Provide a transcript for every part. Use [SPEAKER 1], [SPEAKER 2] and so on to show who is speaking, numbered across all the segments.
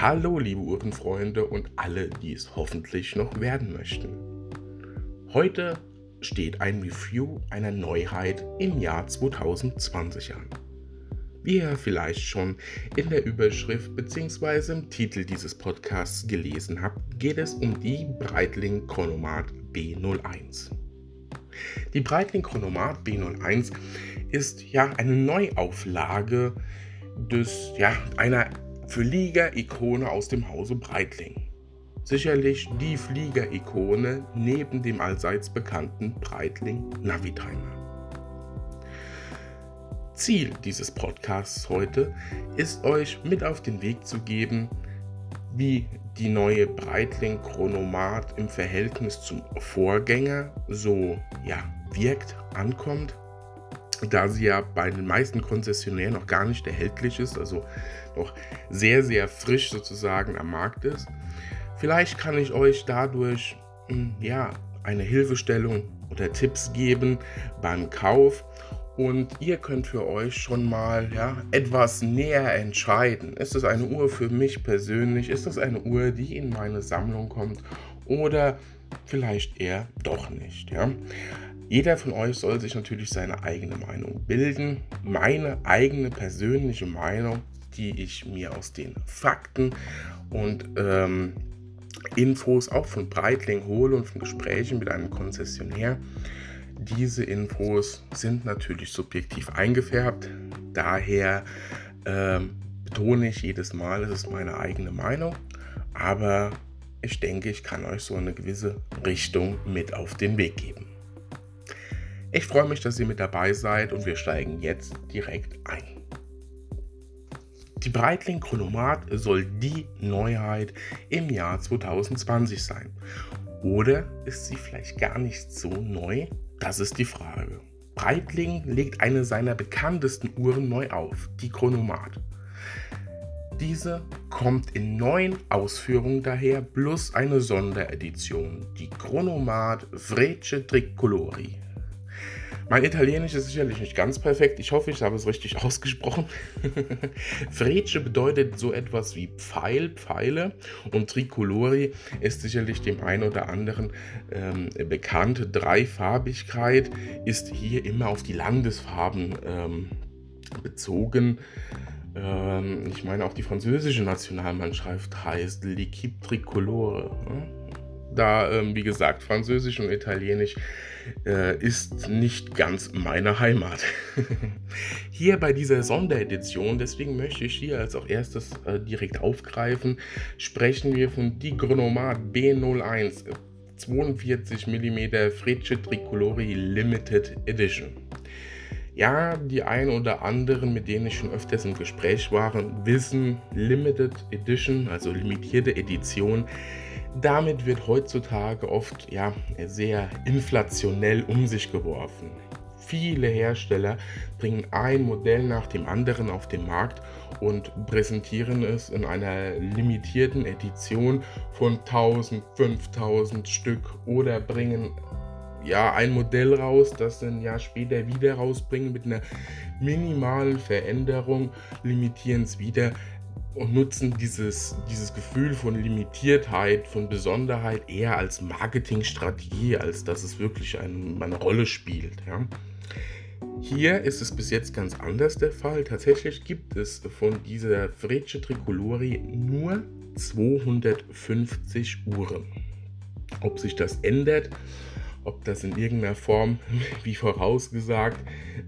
[SPEAKER 1] Hallo liebe Uhrenfreunde und alle, die es hoffentlich noch werden möchten. Heute steht ein Review einer Neuheit im Jahr 2020 an. Wie ihr vielleicht schon in der Überschrift bzw. im Titel dieses Podcasts gelesen habt, geht es um die Breitling Chronomat B01. Die Breitling Chronomat B01 ist ja eine Neuauflage des, ja, einer Flieger-Ikone aus dem Hause Breitling. Sicherlich die Flieger-Ikone neben dem allseits bekannten Breitling Navitimer. Ziel dieses Podcasts heute ist euch mit auf den Weg zu geben, wie die neue Breitling Chronomat im Verhältnis zum Vorgänger so ja, wirkt, ankommt da sie ja bei den meisten Konzessionären noch gar nicht erhältlich ist, also noch sehr, sehr frisch sozusagen am Markt ist. Vielleicht kann ich euch dadurch hm, ja, eine Hilfestellung oder Tipps geben beim Kauf und ihr könnt für euch schon mal ja, etwas näher entscheiden. Ist das eine Uhr für mich persönlich? Ist das eine Uhr, die in meine Sammlung kommt? Oder vielleicht eher doch nicht? Ja? Jeder von euch soll sich natürlich seine eigene Meinung bilden. Meine eigene persönliche Meinung, die ich mir aus den Fakten und ähm, Infos auch von Breitling hole und von Gesprächen mit einem Konzessionär. Diese Infos sind natürlich subjektiv eingefärbt. Daher ähm, betone ich jedes Mal, es ist meine eigene Meinung. Aber ich denke, ich kann euch so eine gewisse Richtung mit auf den Weg geben. Ich freue mich, dass ihr mit dabei seid und wir steigen jetzt direkt ein. Die Breitling Chronomat soll die Neuheit im Jahr 2020 sein. Oder ist sie vielleicht gar nicht so neu? Das ist die Frage. Breitling legt eine seiner bekanntesten Uhren neu auf, die Chronomat. Diese kommt in neun Ausführungen daher, plus eine Sonderedition, die Chronomat Frecce Tricolori. Mein Italienisch ist sicherlich nicht ganz perfekt. Ich hoffe, ich habe es richtig ausgesprochen. Frecce bedeutet so etwas wie Pfeil, Pfeile. Und Tricolori ist sicherlich dem einen oder anderen ähm, bekannt. Dreifarbigkeit ist hier immer auf die Landesfarben ähm, bezogen. Ähm, ich meine, auch die französische Nationalmannschaft heißt L'Equipe Tricolore. Ne? Da, ähm, wie gesagt, Französisch und Italienisch äh, ist nicht ganz meine Heimat. hier bei dieser Sonderedition, deswegen möchte ich hier als auch erstes äh, direkt aufgreifen, sprechen wir von Die Chronomat B01 42 mm Frecce Tricolori Limited Edition. Ja, die ein oder anderen, mit denen ich schon öfters im Gespräch war, wissen, Limited Edition, also limitierte Edition, damit wird heutzutage oft ja, sehr inflationell um sich geworfen. Viele Hersteller bringen ein Modell nach dem anderen auf den Markt und präsentieren es in einer limitierten Edition von 1000, 5000 Stück oder bringen ja ein Modell raus, das dann ein Jahr später wieder rausbringen mit einer minimalen Veränderung, limitieren es wieder und nutzen dieses, dieses Gefühl von Limitiertheit, von Besonderheit eher als Marketingstrategie, als dass es wirklich ein, eine Rolle spielt. Ja. Hier ist es bis jetzt ganz anders der Fall. Tatsächlich gibt es von dieser Frecce Tricolori nur 250 Uhren. Ob sich das ändert, ob das in irgendeiner Form, wie vorausgesagt,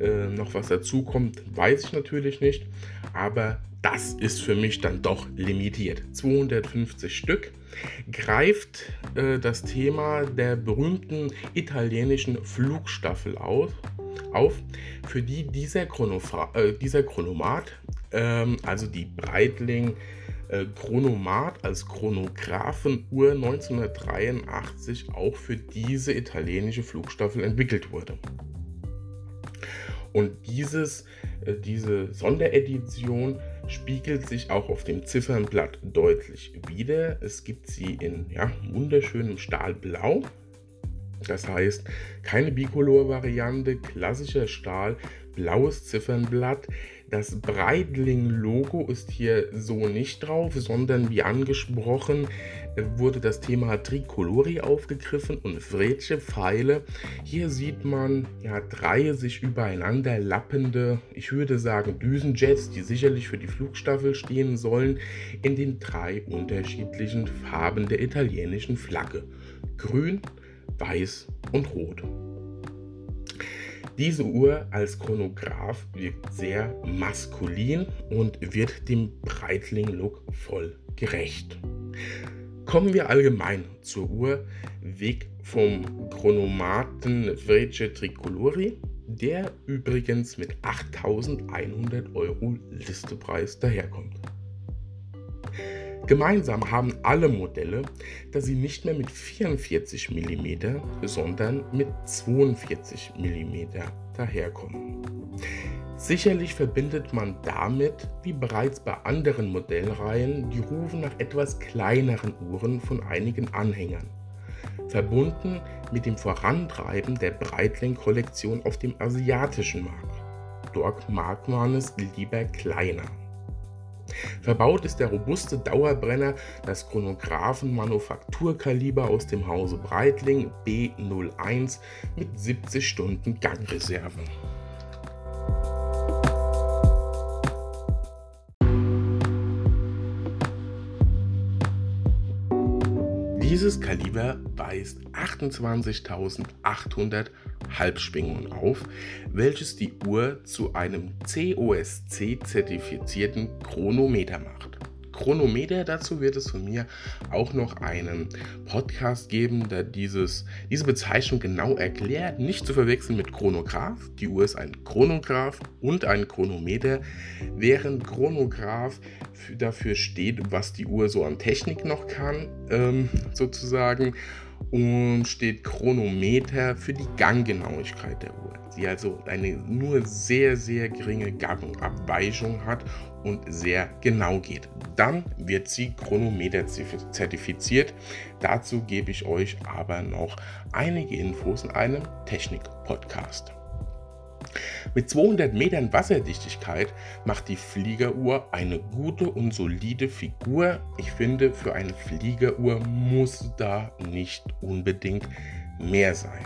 [SPEAKER 1] äh, noch was dazukommt, weiß ich natürlich nicht. Aber das ist für mich dann doch limitiert. 250 Stück greift äh, das Thema der berühmten italienischen Flugstaffel auf, auf für die dieser, Chronofra äh, dieser Chronomat, ähm, also die Breitling äh, Chronomat als Chronographenuhr 1983 auch für diese italienische Flugstaffel entwickelt wurde. Und dieses, äh, diese Sonderedition spiegelt sich auch auf dem Ziffernblatt deutlich wieder. Es gibt sie in ja, wunderschönem Stahlblau. Das heißt, keine Bicolor-Variante, klassischer Stahl blaues Ziffernblatt. Das Breitling-Logo ist hier so nicht drauf, sondern wie angesprochen wurde das Thema Tricolori aufgegriffen und Fretsche Pfeile. Hier sieht man ja drei sich übereinander lappende, ich würde sagen Düsenjets, die sicherlich für die Flugstaffel stehen sollen, in den drei unterschiedlichen Farben der italienischen Flagge. Grün, Weiß und Rot. Diese Uhr als Chronograph wirkt sehr maskulin und wird dem Breitling-Look voll gerecht. Kommen wir allgemein zur Uhr, weg vom Chronomaten Frege Tricolori, der übrigens mit 8100 Euro Listepreis daherkommt. Gemeinsam haben alle Modelle, dass sie nicht mehr mit 44 mm, sondern mit 42 mm daherkommen. Sicherlich verbindet man damit, wie bereits bei anderen Modellreihen, die Rufen nach etwas kleineren Uhren von einigen Anhängern, verbunden mit dem Vorantreiben der Breitling-Kollektion auf dem asiatischen Markt. Dort mag man es lieber kleiner. Verbaut ist der robuste Dauerbrenner das Chronographen-Manufakturkaliber aus dem Hause Breitling B01 mit 70 Stunden Gangreserve. Dieses Kaliber weist 28.800 Halbschwingungen auf, welches die Uhr zu einem COSC-zertifizierten Chronometer macht. Chronometer. Dazu wird es von mir auch noch einen Podcast geben, der dieses, diese Bezeichnung genau erklärt. Nicht zu verwechseln mit Chronograph. Die Uhr ist ein Chronograph und ein Chronometer, während Chronograph dafür steht, was die Uhr so an Technik noch kann, ähm, sozusagen und steht Chronometer für die Ganggenauigkeit der Uhr. Sie also eine nur sehr, sehr geringe Gangabweichung hat und sehr genau geht. Dann wird sie Chronometer zertifiziert. Dazu gebe ich euch aber noch einige Infos in einem Technik-Podcast. Mit 200 Metern Wasserdichtigkeit macht die Fliegeruhr eine gute und solide Figur. Ich finde, für eine Fliegeruhr muss da nicht unbedingt mehr sein.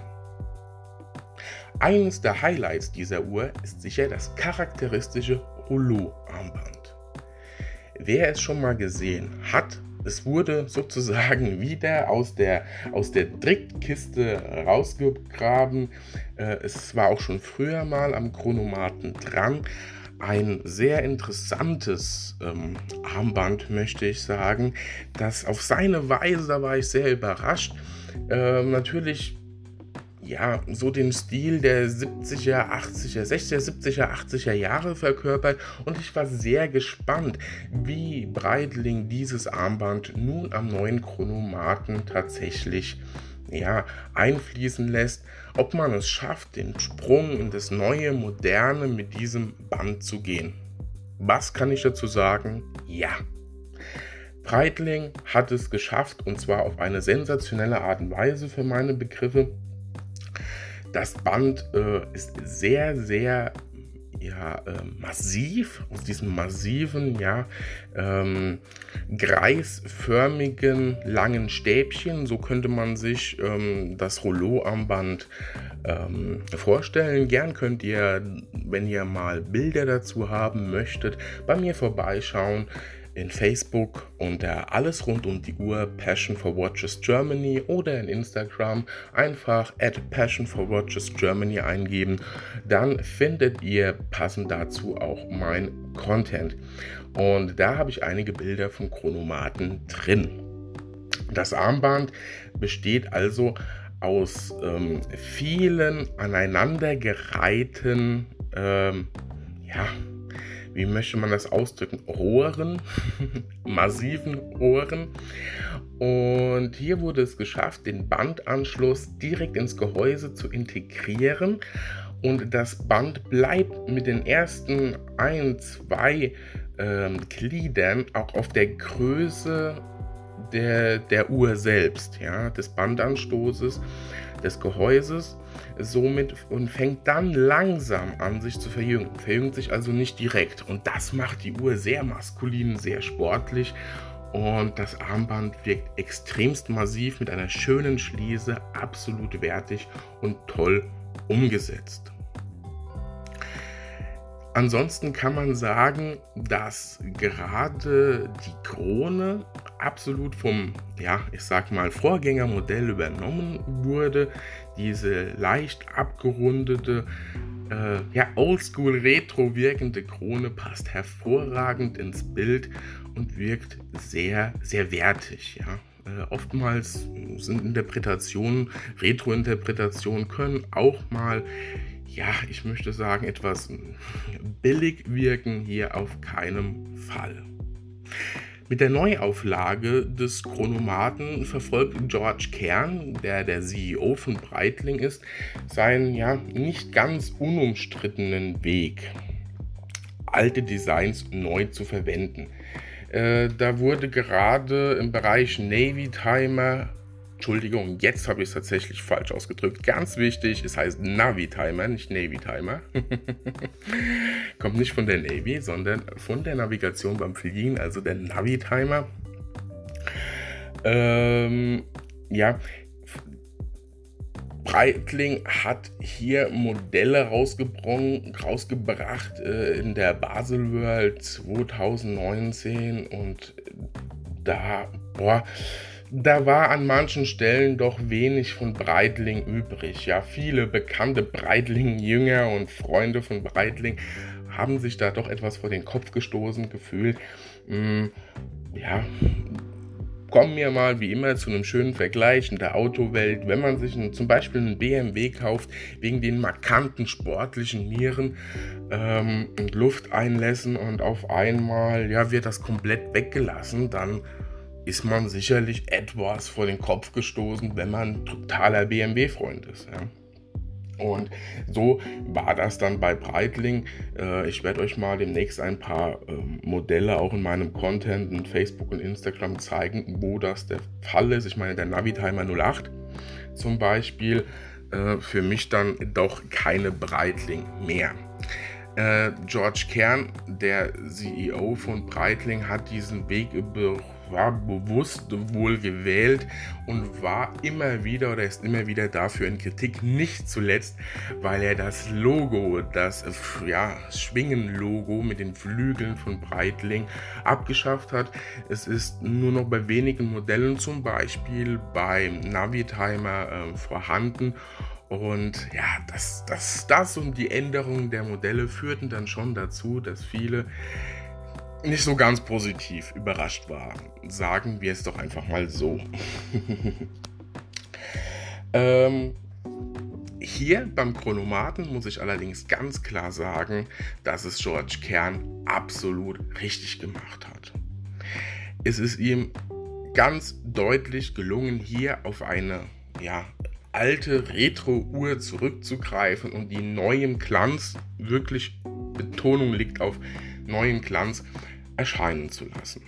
[SPEAKER 1] Eines der Highlights dieser Uhr ist sicher das charakteristische Rollo-Armband. Wer es schon mal gesehen hat, es wurde sozusagen wieder aus der, aus der Trickkiste rausgegraben. Äh, es war auch schon früher mal am Chronomaten dran. Ein sehr interessantes ähm, Armband, möchte ich sagen, das auf seine Weise, da war ich sehr überrascht. Äh, natürlich ja, so den Stil der 70er, 80er, 60er, 70er, 80er Jahre verkörpert und ich war sehr gespannt, wie Breitling dieses Armband nun am neuen Chronomaten tatsächlich ja, einfließen lässt, ob man es schafft, den Sprung in das neue, moderne mit diesem Band zu gehen. Was kann ich dazu sagen? Ja. Breitling hat es geschafft und zwar auf eine sensationelle Art und Weise für meine Begriffe. Das Band äh, ist sehr, sehr ja, äh, massiv, aus diesem massiven, ja, ähm, kreisförmigen, langen Stäbchen. So könnte man sich ähm, das Rollo-Armband ähm, vorstellen. Gern könnt ihr, wenn ihr mal Bilder dazu haben möchtet, bei mir vorbeischauen in Facebook unter alles rund um die Uhr Passion for Watches Germany oder in Instagram einfach at Passion for Watches Germany eingeben. Dann findet ihr passend dazu auch mein Content. Und da habe ich einige Bilder von Chronomaten drin. Das Armband besteht also aus ähm, vielen aneinandergereihten ähm, ja, wie möchte man das ausdrücken, Rohren, massiven Rohren. Und hier wurde es geschafft, den Bandanschluss direkt ins Gehäuse zu integrieren. Und das Band bleibt mit den ersten ein, zwei ähm, Gliedern auch auf der Größe der, der Uhr selbst, ja, des Bandanstoßes. Des Gehäuses somit und fängt dann langsam an, sich zu verjüngen. Verjüngt sich also nicht direkt. Und das macht die Uhr sehr maskulin, sehr sportlich. Und das Armband wirkt extremst massiv mit einer schönen Schließe, absolut wertig und toll umgesetzt. Ansonsten kann man sagen, dass gerade die Krone absolut vom, ja, ich sag mal, Vorgängermodell übernommen wurde. Diese leicht abgerundete, äh, ja, oldschool retro wirkende Krone passt hervorragend ins Bild und wirkt sehr, sehr wertig, ja. Äh, oftmals sind Interpretationen, Retro-Interpretationen können auch mal ja, ich möchte sagen, etwas billig wirken hier auf keinem Fall. Mit der Neuauflage des Chronomaten verfolgt George Kern, der der CEO von Breitling ist, seinen ja nicht ganz unumstrittenen Weg, alte Designs neu zu verwenden. Äh, da wurde gerade im Bereich Navy Timer Entschuldigung, jetzt habe ich es tatsächlich falsch ausgedrückt. Ganz wichtig, es heißt Navi-Timer, nicht Navy-Timer. Kommt nicht von der Navy, sondern von der Navigation beim Fliegen, also der Navi-Timer. Ähm, ja, Breitling hat hier Modelle rausgebracht äh, in der Basel World 2019 und da, boah, da war an manchen Stellen doch wenig von Breitling übrig. Ja, viele bekannte Breitling-Jünger und Freunde von Breitling haben sich da doch etwas vor den Kopf gestoßen gefühlt. Hm, ja, kommen wir mal wie immer zu einem schönen Vergleich in der Autowelt. Wenn man sich einen, zum Beispiel einen BMW kauft, wegen den markanten sportlichen Nieren ähm, und Lufteinlässen und auf einmal ja, wird das komplett weggelassen, dann ist man sicherlich etwas vor den Kopf gestoßen, wenn man totaler BMW-Freund ist. Ja. Und so war das dann bei Breitling. Äh, ich werde euch mal demnächst ein paar ähm, Modelle auch in meinem Content in Facebook und Instagram zeigen, wo das der Fall ist. Ich meine, der Navitimer 08 zum Beispiel, äh, für mich dann doch keine Breitling mehr. Äh, George Kern, der CEO von Breitling, hat diesen Weg über war bewusst wohl gewählt und war immer wieder oder ist immer wieder dafür in Kritik, nicht zuletzt, weil er das Logo, das ja, Schwingen-Logo mit den Flügeln von Breitling abgeschafft hat. Es ist nur noch bei wenigen Modellen, zum Beispiel beim Navitimer, äh, vorhanden. Und ja, das, das, das und die Änderungen der Modelle führten dann schon dazu, dass viele nicht so ganz positiv überrascht war. Sagen wir es doch einfach mal so. ähm, hier beim Chronomaten muss ich allerdings ganz klar sagen, dass es George Kern absolut richtig gemacht hat. Es ist ihm ganz deutlich gelungen, hier auf eine ja, alte Retro-Uhr zurückzugreifen und die neuen Glanz, wirklich Betonung liegt auf neuen Glanz, erscheinen zu lassen.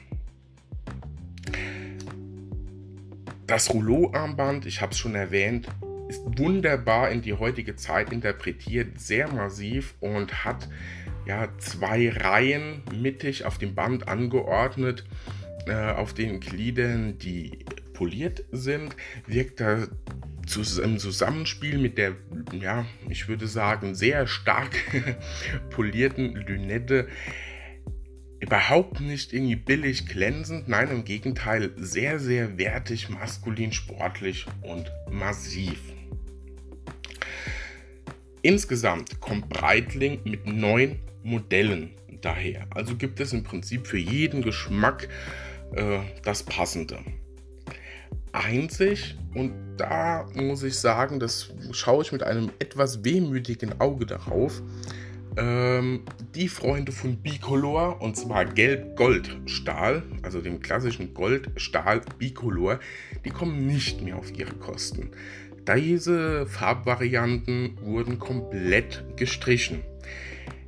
[SPEAKER 1] Das Rouleau-Armband, ich habe es schon erwähnt, ist wunderbar in die heutige Zeit interpretiert, sehr massiv und hat ja zwei Reihen mittig auf dem Band angeordnet, äh, auf den Gliedern, die poliert sind, wirkt er im Zusammenspiel mit der, ja, ich würde sagen, sehr stark polierten Lünette überhaupt nicht irgendwie billig glänzend, nein, im Gegenteil, sehr, sehr wertig, maskulin, sportlich und massiv. Insgesamt kommt Breitling mit neun Modellen daher. Also gibt es im Prinzip für jeden Geschmack äh, das Passende. Einzig, und da muss ich sagen, das schaue ich mit einem etwas wehmütigen Auge darauf, ähm, die Freunde von Bicolor und zwar Gelb-Gold-Stahl, also dem klassischen Gold-Stahl-Bicolor, die kommen nicht mehr auf ihre Kosten. Diese Farbvarianten wurden komplett gestrichen.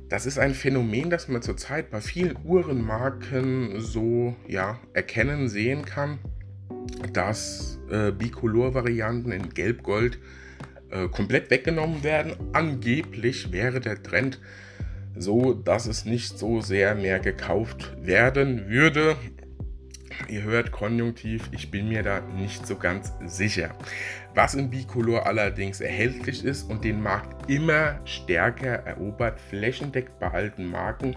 [SPEAKER 1] Das ist ein Phänomen, das man zurzeit bei vielen Uhrenmarken so ja, erkennen, sehen kann, dass äh, Bicolor-Varianten in Gelb-Gold äh, komplett weggenommen werden. Angeblich wäre der Trend so, dass es nicht so sehr mehr gekauft werden würde. Ihr hört Konjunktiv, ich bin mir da nicht so ganz sicher. Was in Bicolor allerdings erhältlich ist und den Markt immer stärker erobert, flächendeckend bei alten Marken,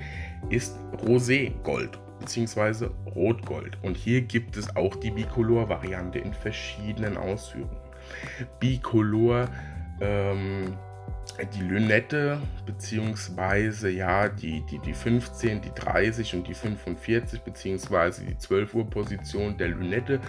[SPEAKER 1] ist Roségold bzw. Rotgold. Und hier gibt es auch die Bicolor-Variante in verschiedenen Ausführungen. Bicolor ähm, die Lünette, beziehungsweise ja, die, die, die 15, die 30 und die 45, beziehungsweise die 12 Uhr Position der Lünette,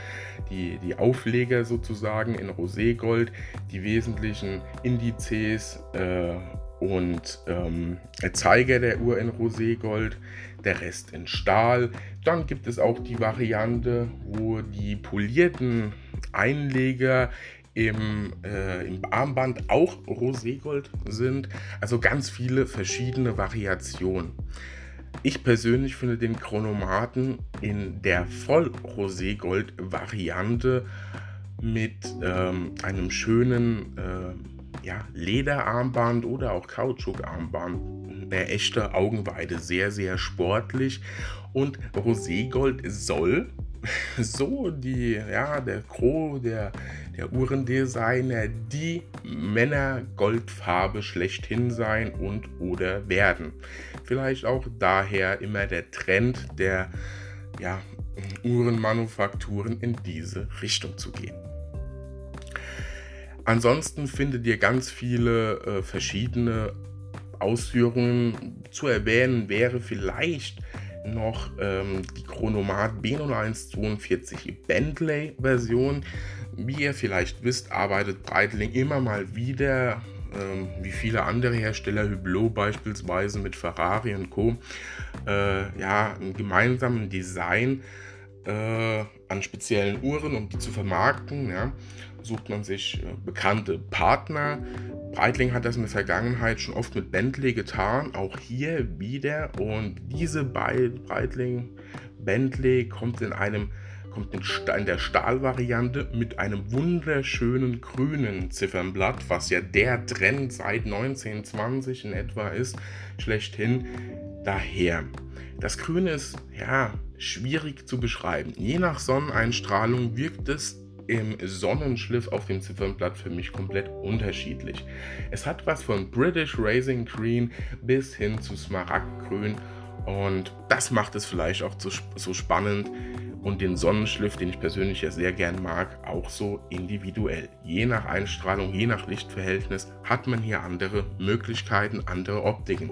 [SPEAKER 1] die, die Aufleger sozusagen in Roségold, die wesentlichen Indizes äh, und ähm, Zeiger der Uhr in Roségold, der Rest in Stahl. Dann gibt es auch die Variante, wo die polierten Einleger im, äh, im Armband auch Roségold sind. Also ganz viele verschiedene Variationen. Ich persönlich finde den Chronomaten in der Voll-Roségold-Variante mit ähm, einem schönen äh, ja, Lederarmband oder auch Kautschukarmband der echte Augenweide sehr, sehr sportlich. Und Roségold soll so die, ja, der Gros der, der Uhrendesigner die Männergoldfarbe schlechthin sein und oder werden. Vielleicht auch daher immer der Trend der ja, Uhrenmanufakturen in diese Richtung zu gehen. Ansonsten findet ihr ganz viele äh, verschiedene Ausführungen. Zu erwähnen wäre vielleicht noch ähm, die Chronomat B0142 Bentley Version. Wie ihr vielleicht wisst, arbeitet Breitling immer mal wieder, ähm, wie viele andere Hersteller, Hublot beispielsweise mit Ferrari und Co., äh, ja, einen gemeinsamen Design äh, an speziellen Uhren, um die zu vermarkten. Ja sucht man sich äh, bekannte Partner. Breitling hat das in der Vergangenheit schon oft mit Bentley getan, auch hier wieder. Und diese beiden, Breitling, Bentley, kommt in einem kommt in der Stahlvariante mit einem wunderschönen grünen Ziffernblatt, was ja der Trend seit 1920 in etwa ist, schlechthin daher. Das Grüne ist ja schwierig zu beschreiben. Je nach Sonneneinstrahlung wirkt es im Sonnenschliff auf dem Ziffernblatt für mich komplett unterschiedlich. Es hat was von British Racing Green bis hin zu Smaragdgrün und das macht es vielleicht auch so spannend und den Sonnenschliff, den ich persönlich ja sehr gern mag, auch so individuell. Je nach Einstrahlung, je nach Lichtverhältnis hat man hier andere Möglichkeiten, andere Optiken.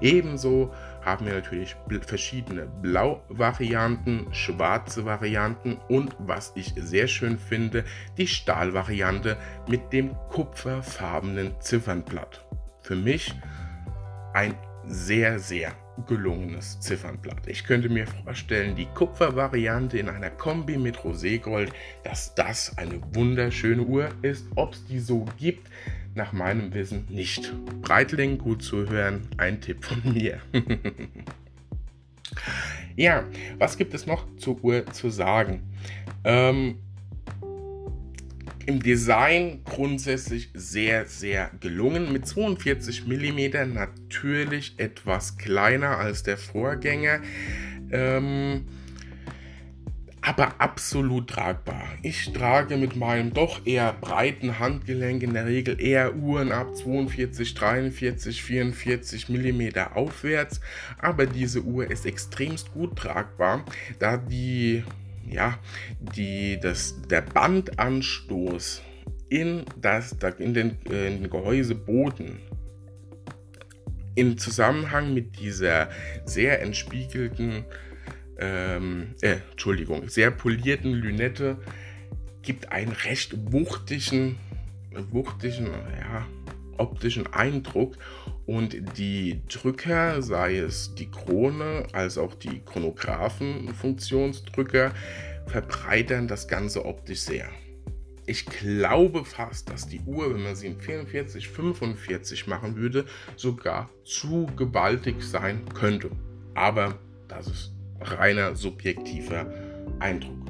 [SPEAKER 1] Ebenso haben wir natürlich verschiedene Blau-Varianten, schwarze Varianten und was ich sehr schön finde, die Stahl-Variante mit dem kupferfarbenen Ziffernblatt. Für mich ein sehr, sehr gelungenes Ziffernblatt. Ich könnte mir vorstellen, die Kupfervariante in einer Kombi mit Roségold, dass das eine wunderschöne Uhr ist. Ob es die so gibt, nach meinem Wissen nicht. Breitling, gut zu hören, ein Tipp von mir. ja, was gibt es noch zur Uhr zu sagen? Ähm, im Design grundsätzlich sehr, sehr gelungen. Mit 42 mm natürlich etwas kleiner als der Vorgänger. Ähm, aber absolut tragbar. Ich trage mit meinem doch eher breiten Handgelenk in der Regel eher Uhren ab 42, 43, 44 mm aufwärts, aber diese Uhr ist extremst gut tragbar, da die ja, die, das, der Bandanstoß in, das, in, den, äh, in den Gehäuseboden. Im Zusammenhang mit dieser sehr entspiegelten ähm, äh, Entschuldigung, sehr polierten Lünette gibt einen recht wuchtigen, wuchtigen, ja, optischen Eindruck und die Drücker, sei es die Krone als auch die Chronographen-Funktionsdrücker, verbreitern das Ganze optisch sehr. Ich glaube fast, dass die Uhr, wenn man sie in 44, 45 machen würde, sogar zu gewaltig sein könnte. Aber das ist reiner subjektiver Eindruck.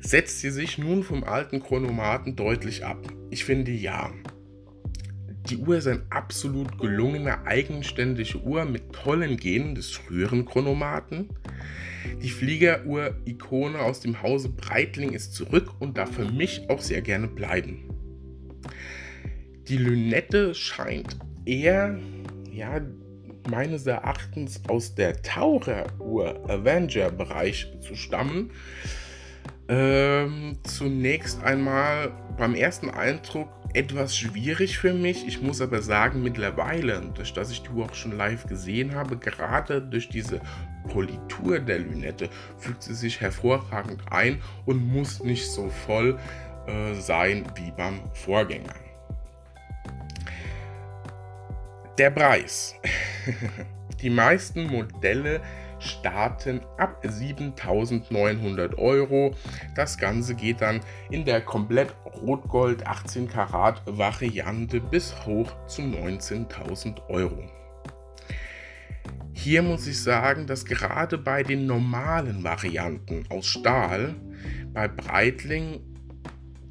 [SPEAKER 1] Setzt sie sich nun vom alten Chronomaten deutlich ab. ich finde ja. Die Uhr ist eine absolut gelungene, eigenständige Uhr mit tollen Genen des früheren Chronomaten. Die Fliegeruhr-Ikone aus dem Hause Breitling ist zurück und darf für mich auch sehr gerne bleiben. Die Lünette scheint eher, ja, meines Erachtens aus der Taucheruhr Avenger Bereich zu stammen. Ähm, zunächst einmal beim ersten Eindruck etwas schwierig für mich. Ich muss aber sagen, mittlerweile, durch dass ich die Uhr auch schon live gesehen habe, gerade durch diese Politur der Lünette, fügt sie sich hervorragend ein und muss nicht so voll äh, sein wie beim Vorgänger. Der Preis. Die meisten Modelle starten ab 7900 Euro. Das Ganze geht dann in der komplett Rotgold 18 Karat Variante bis hoch zu 19.000 Euro. Hier muss ich sagen, dass gerade bei den normalen Varianten aus Stahl bei Breitling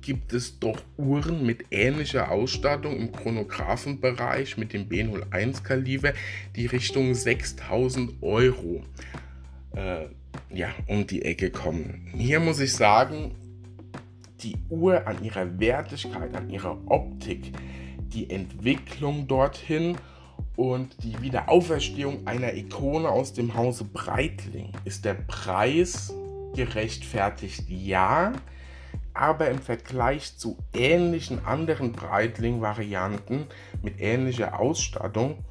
[SPEAKER 1] gibt es doch Uhren mit ähnlicher Ausstattung im Chronographenbereich mit dem B01 Kaliber, die Richtung 6000 Euro. Äh, ja, um die Ecke kommen. Hier muss ich sagen, die Uhr an ihrer Wertigkeit, an ihrer Optik, die Entwicklung dorthin und die Wiederauferstehung einer Ikone aus dem Hause Breitling ist der Preis gerechtfertigt, ja aber im Vergleich zu ähnlichen anderen Breitling-Varianten mit ähnlicher Ausstattung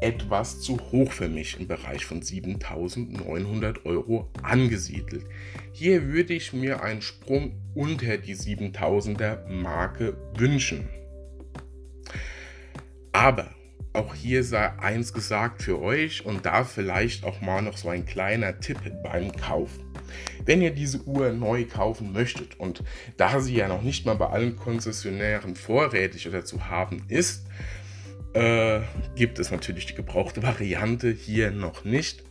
[SPEAKER 1] etwas zu hoch für mich im Bereich von 7900 Euro angesiedelt. Hier würde ich mir einen Sprung unter die 7000er Marke wünschen. Aber auch hier sei eins gesagt für euch und da vielleicht auch mal noch so ein kleiner Tipp beim Kauf. Wenn ihr diese Uhr neu kaufen möchtet und da sie ja noch nicht mal bei allen Konzessionären vorrätig oder zu haben ist, äh, gibt es natürlich die gebrauchte Variante hier noch nicht.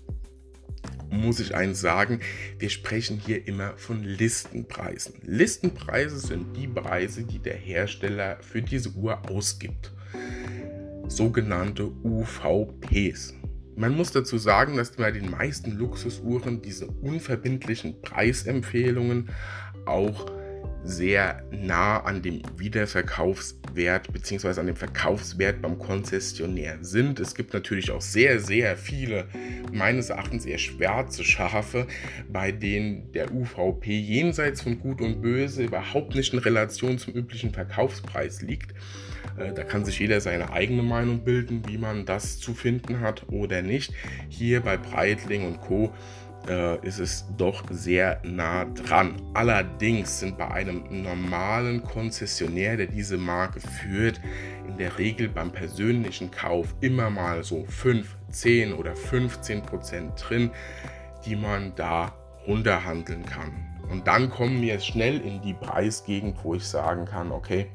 [SPEAKER 1] Muss ich eins sagen, wir sprechen hier immer von Listenpreisen. Listenpreise sind die Preise, die der Hersteller für diese Uhr ausgibt. Sogenannte UVPs. Man muss dazu sagen, dass bei den meisten Luxusuhren diese unverbindlichen Preisempfehlungen auch sehr nah an dem Wiederverkaufswert bzw. an dem Verkaufswert beim Konzessionär sind. Es gibt natürlich auch sehr, sehr viele, meines Erachtens eher schwarze Schafe, bei denen der UVP jenseits von Gut und Böse überhaupt nicht in Relation zum üblichen Verkaufspreis liegt. Äh, da kann sich jeder seine eigene Meinung bilden, wie man das zu finden hat oder nicht. Hier bei Breitling und Co äh, ist es doch sehr nah dran. Allerdings sind bei einem normalen Konzessionär, der diese Marke führt, in der Regel beim persönlichen Kauf immer mal so 5, 10 oder 15 Prozent drin, die man da runterhandeln kann. Und dann kommen wir schnell in die Preisgegend, wo ich sagen kann, okay,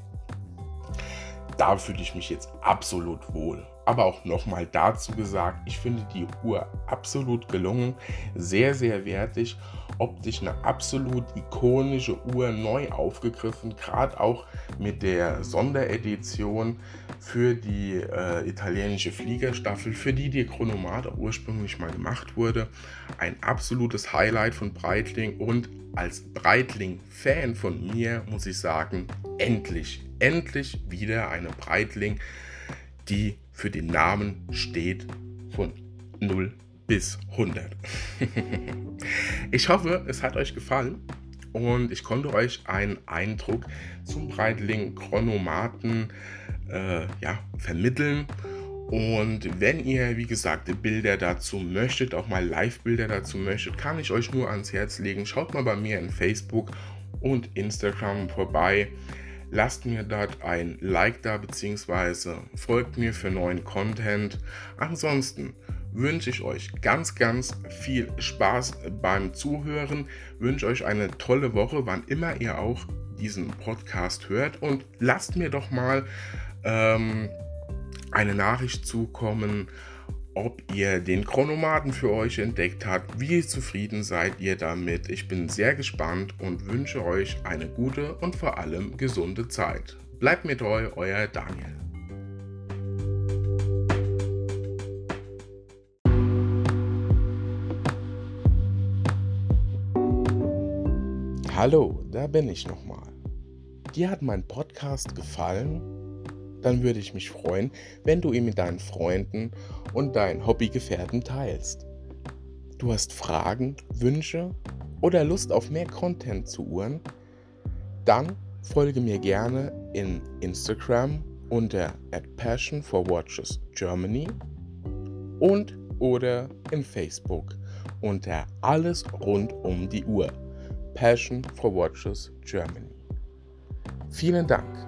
[SPEAKER 1] da fühle ich mich jetzt absolut wohl. Aber auch nochmal dazu gesagt, ich finde die Uhr absolut gelungen, sehr, sehr wertig, optisch eine absolut ikonische Uhr neu aufgegriffen, gerade auch mit der Sonderedition für die äh, italienische Fliegerstaffel, für die die Chronomat auch ursprünglich mal gemacht wurde. Ein absolutes Highlight von Breitling und als Breitling-Fan von mir muss ich sagen, endlich, endlich wieder eine Breitling, die für den Namen steht von 0 bis 100. ich hoffe, es hat euch gefallen und ich konnte euch einen Eindruck zum Breitling Chronomaten äh, ja, vermitteln. Und wenn ihr, wie gesagt, Bilder dazu möchtet, auch mal Live-Bilder dazu möchtet, kann ich euch nur ans Herz legen. Schaut mal bei mir in Facebook und Instagram vorbei. Lasst mir dort ein Like da, beziehungsweise folgt mir für neuen Content. Ansonsten wünsche ich euch ganz, ganz viel Spaß beim Zuhören. Wünsche euch eine tolle Woche, wann immer ihr auch diesen Podcast hört. Und lasst mir doch mal ähm, eine Nachricht zukommen ob ihr den Chronomaten für euch entdeckt habt, wie zufrieden seid ihr damit. Ich bin sehr gespannt und wünsche euch eine gute und vor allem gesunde Zeit. Bleibt mir treu, euer Daniel. Hallo, da bin ich nochmal. Dir hat mein Podcast gefallen? Dann würde ich mich freuen, wenn du ihn mit deinen Freunden und deinen Hobbygefährten teilst. Du hast Fragen, Wünsche oder Lust auf mehr Content zu Uhren? Dann folge mir gerne in Instagram unter at Passion for Watches Germany und oder in Facebook unter Alles rund um die Uhr. Passion for Watches Germany. Vielen Dank.